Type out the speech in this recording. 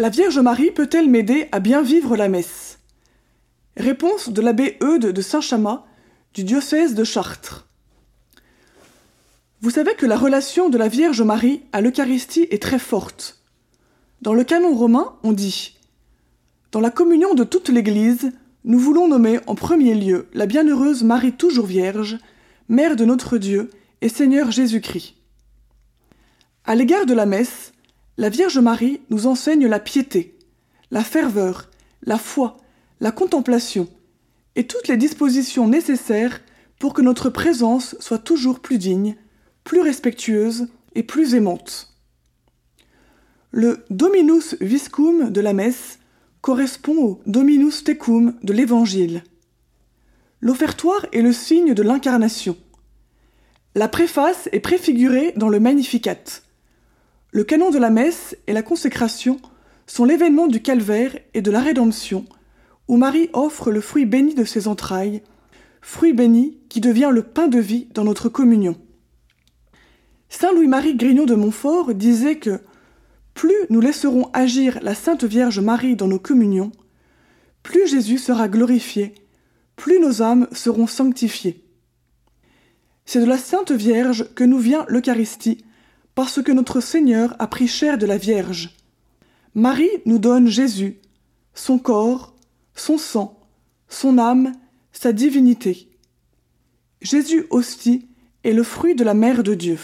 La Vierge Marie peut-elle m'aider à bien vivre la messe? Réponse de l'abbé Eudes de Saint-Chamas du diocèse de Chartres. Vous savez que la relation de la Vierge Marie à l'Eucharistie est très forte. Dans le canon romain, on dit Dans la communion de toute l'Église, nous voulons nommer en premier lieu la bienheureuse Marie toujours Vierge, Mère de notre Dieu et Seigneur Jésus-Christ. À l'égard de la messe, la Vierge Marie nous enseigne la piété, la ferveur, la foi, la contemplation et toutes les dispositions nécessaires pour que notre présence soit toujours plus digne, plus respectueuse et plus aimante. Le Dominus Viscum de la messe correspond au Dominus Tecum de l'Évangile. L'offertoire est le signe de l'incarnation. La préface est préfigurée dans le Magnificat. Le canon de la messe et la consécration sont l'événement du calvaire et de la rédemption, où Marie offre le fruit béni de ses entrailles, fruit béni qui devient le pain de vie dans notre communion. Saint Louis-Marie Grignon de Montfort disait que plus nous laisserons agir la Sainte Vierge Marie dans nos communions, plus Jésus sera glorifié, plus nos âmes seront sanctifiées. C'est de la Sainte Vierge que nous vient l'Eucharistie, parce que notre Seigneur a pris chair de la Vierge. Marie nous donne Jésus, son corps, son sang, son âme, sa divinité. Jésus hostie est le fruit de la mère de Dieu.